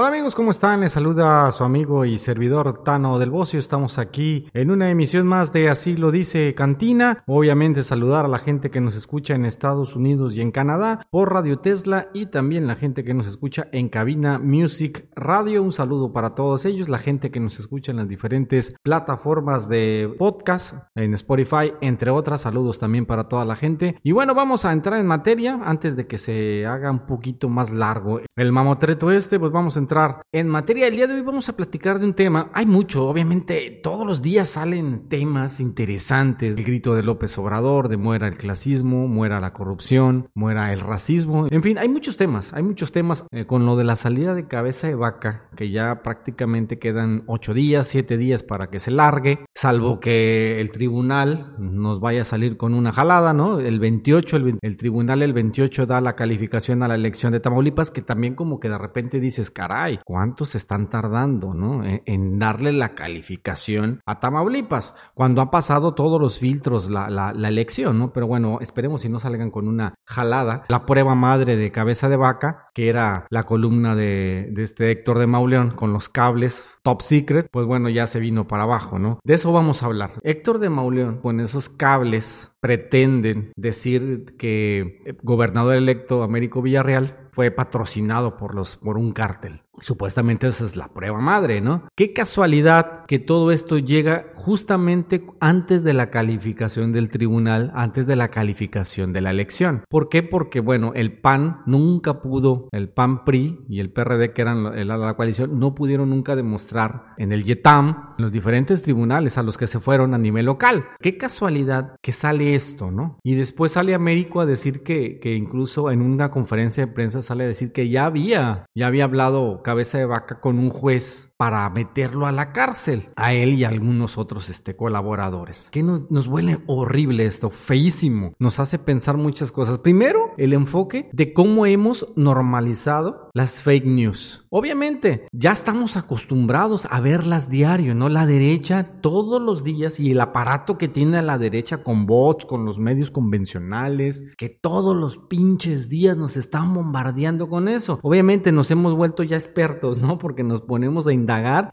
Hola amigos, ¿cómo están? Les saluda su amigo y servidor Tano del Bocio. Estamos aquí en una emisión más de Así lo dice Cantina. Obviamente saludar a la gente que nos escucha en Estados Unidos y en Canadá por Radio Tesla y también la gente que nos escucha en Cabina Music Radio. Un saludo para todos ellos, la gente que nos escucha en las diferentes plataformas de podcast, en Spotify, entre otras. Saludos también para toda la gente. Y bueno, vamos a entrar en materia antes de que se haga un poquito más largo el mamotreto este, pues vamos a entrar en materia. El día de hoy vamos a platicar de un tema. Hay mucho, obviamente, todos los días salen temas interesantes. El grito de López Obrador, de muera el clasismo, muera la corrupción, muera el racismo. En fin, hay muchos temas, hay muchos temas eh, con lo de la salida de cabeza de vaca, que ya prácticamente quedan ocho días, siete días para que se largue, salvo que el tribunal nos vaya a salir con una jalada, ¿no? El 28, el, el tribunal el 28 da la calificación a la elección de Tamaulipas, que también como que de repente dices, caray, ¿cuántos están tardando, no? E, en, darle la calificación a Tamaulipas, cuando ha pasado todos los filtros la, la, elección, ¿no? Pero bueno, esperemos si no salgan con una jalada. La prueba madre de cabeza de vaca, que era la columna de, de este Héctor de Mauleón con los cables top secret, pues bueno, ya se vino para abajo, ¿no? De eso vamos a hablar. Héctor de Mauleón, con esos cables, pretenden decir que el gobernador electo Américo Villarreal fue patrocinado por los por un cártel. Supuestamente esa es la prueba madre, ¿no? Qué casualidad que todo esto llega justamente antes de la calificación del tribunal, antes de la calificación de la elección. ¿Por qué? Porque, bueno, el PAN nunca pudo, el PAN PRI y el PRD, que eran la, coalición, no pudieron nunca demostrar en el YETAM, los diferentes tribunales a los que se fueron a nivel local. Qué casualidad que sale esto, ¿no? Y después sale Américo a decir que, que incluso en una conferencia de prensa sale a decir que ya había, ya había hablado cabeza de vaca con un juez para meterlo a la cárcel, a él y a algunos otros este, colaboradores. Que nos, nos huele horrible esto, feísimo. Nos hace pensar muchas cosas. Primero, el enfoque de cómo hemos normalizado las fake news. Obviamente, ya estamos acostumbrados a verlas diario, ¿no? La derecha todos los días y el aparato que tiene a la derecha con bots, con los medios convencionales, que todos los pinches días nos están bombardeando con eso. Obviamente nos hemos vuelto ya expertos, ¿no? Porque nos ponemos a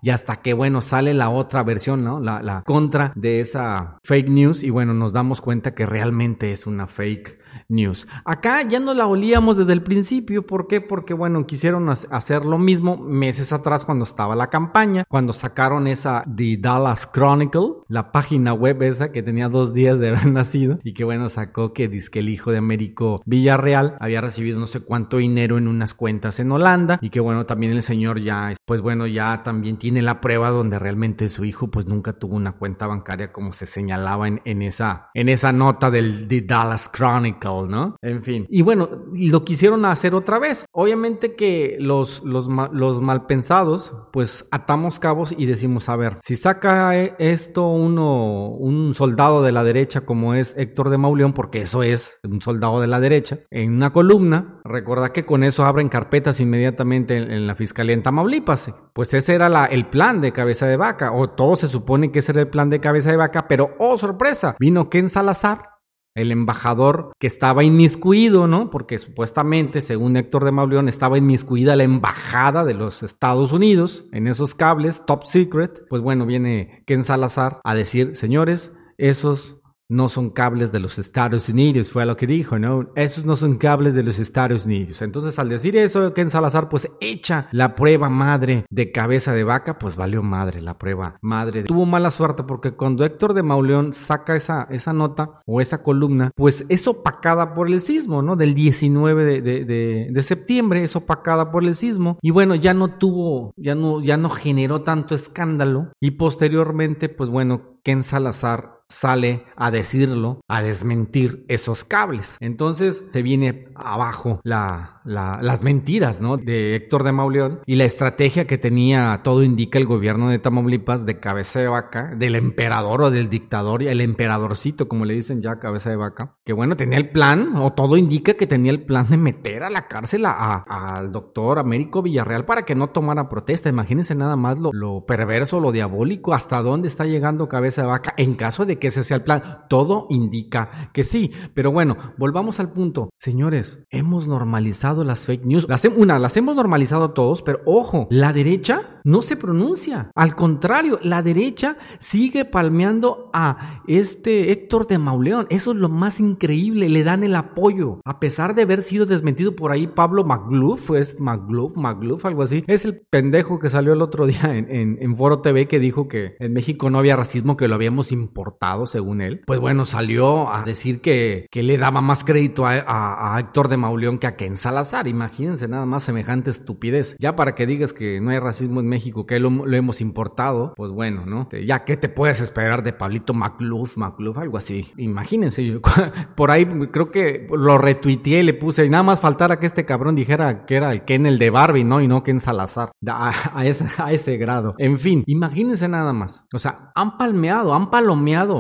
y hasta que, bueno, sale la otra versión, ¿no? La, la contra de esa fake news y bueno, nos damos cuenta que realmente es una fake news. Acá ya no la olíamos desde el principio. ¿Por qué? Porque, bueno, quisieron hacer lo mismo meses atrás cuando estaba la campaña, cuando sacaron esa The Dallas Chronicle, la página web esa que tenía dos días de haber nacido y que, bueno, sacó que dice que el hijo de Américo Villarreal había recibido no sé cuánto dinero en unas cuentas en Holanda y que, bueno, también el señor ya, pues bueno, ya también tiene la prueba donde realmente su hijo, pues nunca tuvo una cuenta bancaria como se señalaba en, en esa, en esa nota del The Dallas Chronicle. ¿no? En fin. Y bueno, lo quisieron hacer otra vez. Obviamente que los, los, los malpensados, pues atamos cabos y decimos, a ver, si saca esto uno, un soldado de la derecha como es Héctor de Mauleón, porque eso es un soldado de la derecha, en una columna, recuerda que con eso abren carpetas inmediatamente en, la fiscalía en Tamaulipas. Pues ese era el plan de cabeza de vaca, o todo se supone que ese era el plan de cabeza de vaca, pero oh sorpresa, vino Ken Salazar el embajador que estaba inmiscuido, ¿no? Porque supuestamente, según Héctor de Mauleón, estaba inmiscuida la embajada de los Estados Unidos en esos cables, top secret. Pues bueno, viene Ken Salazar a decir, señores, esos no son cables de los Estados Unidos, fue lo que dijo, ¿no? Esos no son cables de los Estados Unidos. Entonces, al decir eso, Ken Salazar, pues echa la prueba madre de cabeza de vaca, pues valió madre la prueba madre. Tuvo mala suerte porque cuando Héctor de Mauleón saca esa, esa nota o esa columna, pues es opacada por el sismo, ¿no? Del 19 de, de, septiembre, es opacada por el sismo. Y bueno, ya no tuvo, ya no, ya no generó tanto escándalo. Y posteriormente, pues bueno, Ken Salazar sale a decirlo, a desmentir esos cables. Entonces se viene abajo la, las mentiras, ¿no? De Héctor de Mauleón y la estrategia que tenía, todo indica el gobierno de Tamaulipas de cabeza de vaca, del emperador o del dictador, el emperadorcito, como le dicen ya, cabeza de vaca, que bueno, tenía el plan, o todo indica que tenía el plan de meter a la cárcel al doctor Américo Villarreal para que no tomara protesta. Imagínense nada más lo, lo perverso, lo diabólico, hasta dónde está llegando cabeza de vaca en caso de que ese sea el plan. Todo indica que sí. Pero bueno, volvamos al punto. Señores, hemos normalizado las fake news. Las, una, las hemos normalizado todos, pero ojo, la derecha no se pronuncia. Al contrario, la derecha sigue palmeando a este Héctor de Mauleón. Eso es lo más increíble. Le dan el apoyo. A pesar de haber sido desmentido por ahí Pablo McGluff, es McGluff, McGluff, algo así. Es el pendejo que salió el otro día en, Foro TV que dijo que en México no había racismo, que lo habíamos importado, según él. Pues bueno, salió a decir que, que le daba más crédito a, Héctor de Mauleón que a Ken Salazar. Imagínense nada más semejante estupidez. Ya para que digas que no hay racismo en México, que lo, lo hemos importado, pues bueno, ¿no? Ya, ¿qué te puedes esperar de Pablito McLuff, McLuff, algo así? Imagínense, por ahí creo que lo retuiteé y le puse, y nada más faltara que este cabrón dijera que era el Ken el de Barbie, ¿no? Y no Ken Salazar. A, ese, a ese grado. En fin, imagínense nada más. O sea, han palmeado, han palomeado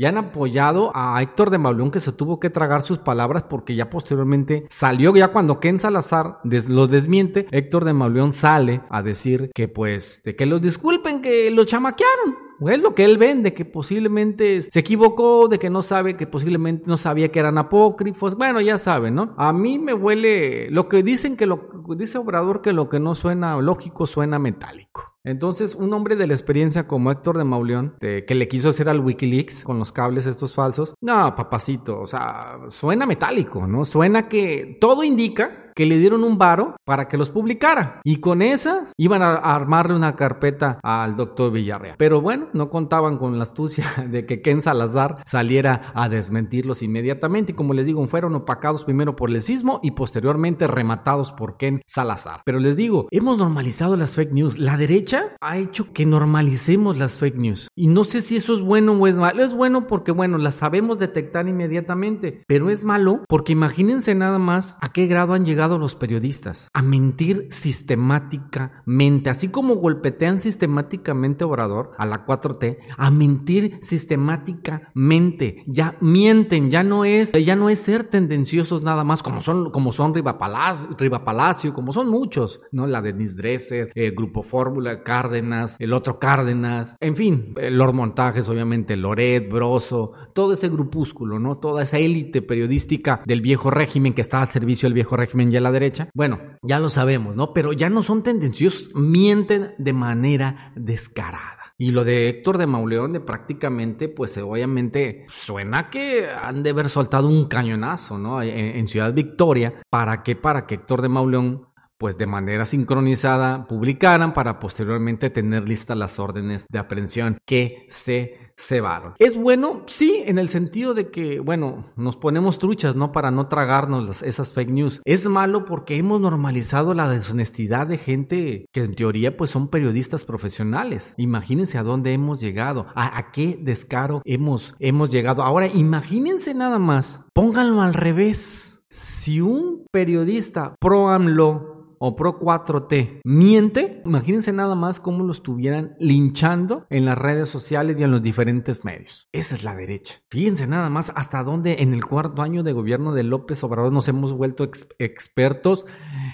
y han apoyado a Héctor de Mauleón que se tuvo que tragar sus palabras porque ya posteriormente salió, ya cuando Ken Salazar lo desmiente, Héctor de Mauleón sale a decir que pues, de que los disculpen, que lo chamaquearon. Es lo que él vende, que posiblemente se equivocó, de que no sabe, que posiblemente no sabía que eran apócrifos. Bueno, ya saben, ¿no? A mí me huele lo que dicen que lo dice Obrador que lo que no suena lógico suena metálico. Entonces, un hombre de la experiencia como Héctor de Mauleón, que le quiso hacer al Wikileaks con los cables estos falsos, no, papacito, o sea, suena metálico, ¿no? Suena que todo indica que le dieron un varo para que los publicara. Y con esas iban a armarle una carpeta al doctor Villarreal. Pero bueno, no contaban con la astucia de que Ken Salazar saliera a desmentirlos inmediatamente. Y como les digo, fueron opacados primero por el sismo y posteriormente rematados por Ken Salazar. Pero les digo, hemos normalizado las fake news. La derecha ha hecho que normalicemos las fake news. Y no sé si eso es bueno o es malo. Es bueno porque, bueno, las sabemos detectar inmediatamente. Pero es malo porque imagínense nada más a qué grado han llegado los periodistas a mentir sistemáticamente, así como golpetean sistemáticamente Obrador a la 4T, a mentir sistemáticamente. Ya mienten, ya no es, ya no es ser tendenciosos nada más, como son, como son Riva Palacio, Riva Palacio como son muchos, ¿no? La Denise Dresser, el Grupo Fórmula, Cárdenas, el otro Cárdenas, en fin, los montajes, obviamente, Loret, Broso, todo ese grupúsculo, ¿no? Toda esa élite periodística del viejo régimen que está al servicio del viejo régimen y a la derecha. Bueno, ya lo sabemos, ¿no? Pero ya no son tendenciosos, mienten de manera descarada. Y lo de Héctor de Mauleón, de prácticamente, pues obviamente suena que han de haber soltado un cañonazo, ¿no? En, en Ciudad Victoria. ¿Para qué? Para que Héctor de Mauleón pues de manera sincronizada publicaran para posteriormente tener listas las órdenes de aprehensión que se cebaron. ¿Es bueno? Sí, en el sentido de que, bueno, nos ponemos truchas, ¿no? Para no tragarnos esas fake news. Es malo porque hemos normalizado la deshonestidad de gente que en teoría pues son periodistas profesionales. Imagínense a dónde hemos llegado, a, qué descaro hemos, hemos llegado. Ahora, imagínense nada más, pónganlo al revés. Si un periodista pro AMLO o Pro 4T miente, imagínense nada más cómo lo estuvieran linchando en las redes sociales y en los diferentes medios. Esa es la derecha. Fíjense nada más hasta dónde en el cuarto año de gobierno de López Obrador nos hemos vuelto expertos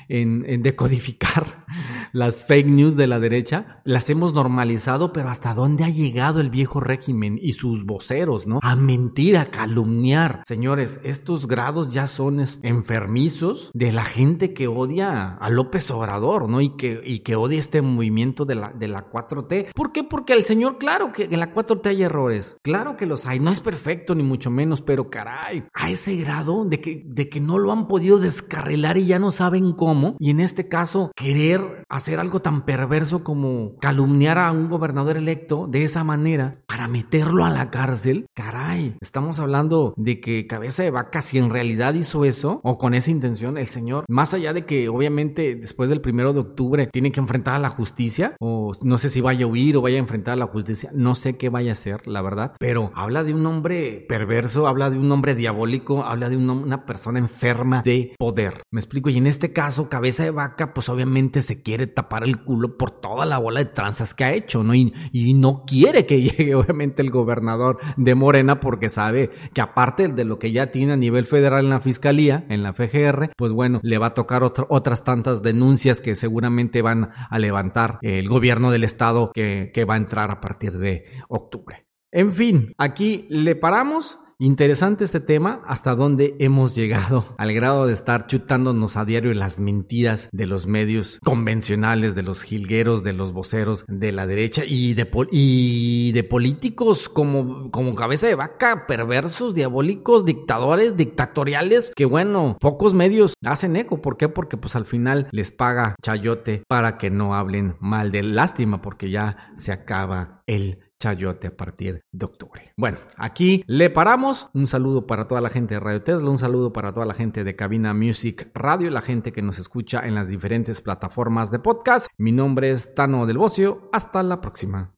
en, decodificar las fake news de la derecha. Las hemos normalizado, pero hasta dónde ha llegado el viejo régimen y sus voceros, ¿no? A mentir, a calumniar. Señores, estos grados ya son enfermizos de la gente que odia a López Obrador, ¿no? Y que, y que odia este movimiento de la, de la 4T. ¿Por qué? Porque el señor, claro que en la 4T hay errores. Claro que los hay. No es perfecto, ni mucho menos, pero caray, a ese grado de que, de que no lo han podido descarrilar y ya no saben cómo. Y en este caso, querer hacer algo tan perverso como calumniar a un gobernador electo de esa manera para meterlo a la cárcel. Caray, estamos hablando de que cabeza de vaca, si en realidad hizo eso o con esa intención, el señor, más allá de que obviamente después del primero de octubre tiene que enfrentar a la justicia o no sé si vaya a huir o vaya a enfrentar a la justicia, no sé qué vaya a hacer, la verdad, pero habla de un hombre perverso, habla de un hombre diabólico, habla de una persona enferma de poder. Me explico, y en este caso, cabeza de vaca, pues obviamente se quiere tapar el culo por toda la bola de tranzas que ha hecho, ¿no? Y, no quiere que llegue obviamente el gobernador de Morena porque sabe que aparte de lo que ya tiene a nivel federal en la fiscalía, en la FGR, pues bueno, le va a tocar otras tantas denuncias que seguramente van a levantar el gobierno del estado que va a entrar a partir de octubre. En fin, aquí le paramos. Interesante este tema, hasta dónde hemos llegado, al grado de estar chutándonos a diario las mentiras de los medios convencionales, de los jilgueros, de los voceros de la derecha y de, y de políticos como, cabeza de vaca, perversos, diabólicos, dictadores, dictatoriales, que bueno, pocos medios hacen eco. ¿Por qué? Porque pues al final les paga chayote para que no hablen mal de lástima, porque ya se acaba el chayote a partir de octubre. Bueno, aquí le paramos. Un saludo para toda la gente de Radio Tesla, un saludo para toda la gente de Cabina Music Radio, la gente que nos escucha en las diferentes plataformas de podcast. Mi nombre es Tano del Bocio. Hasta la próxima.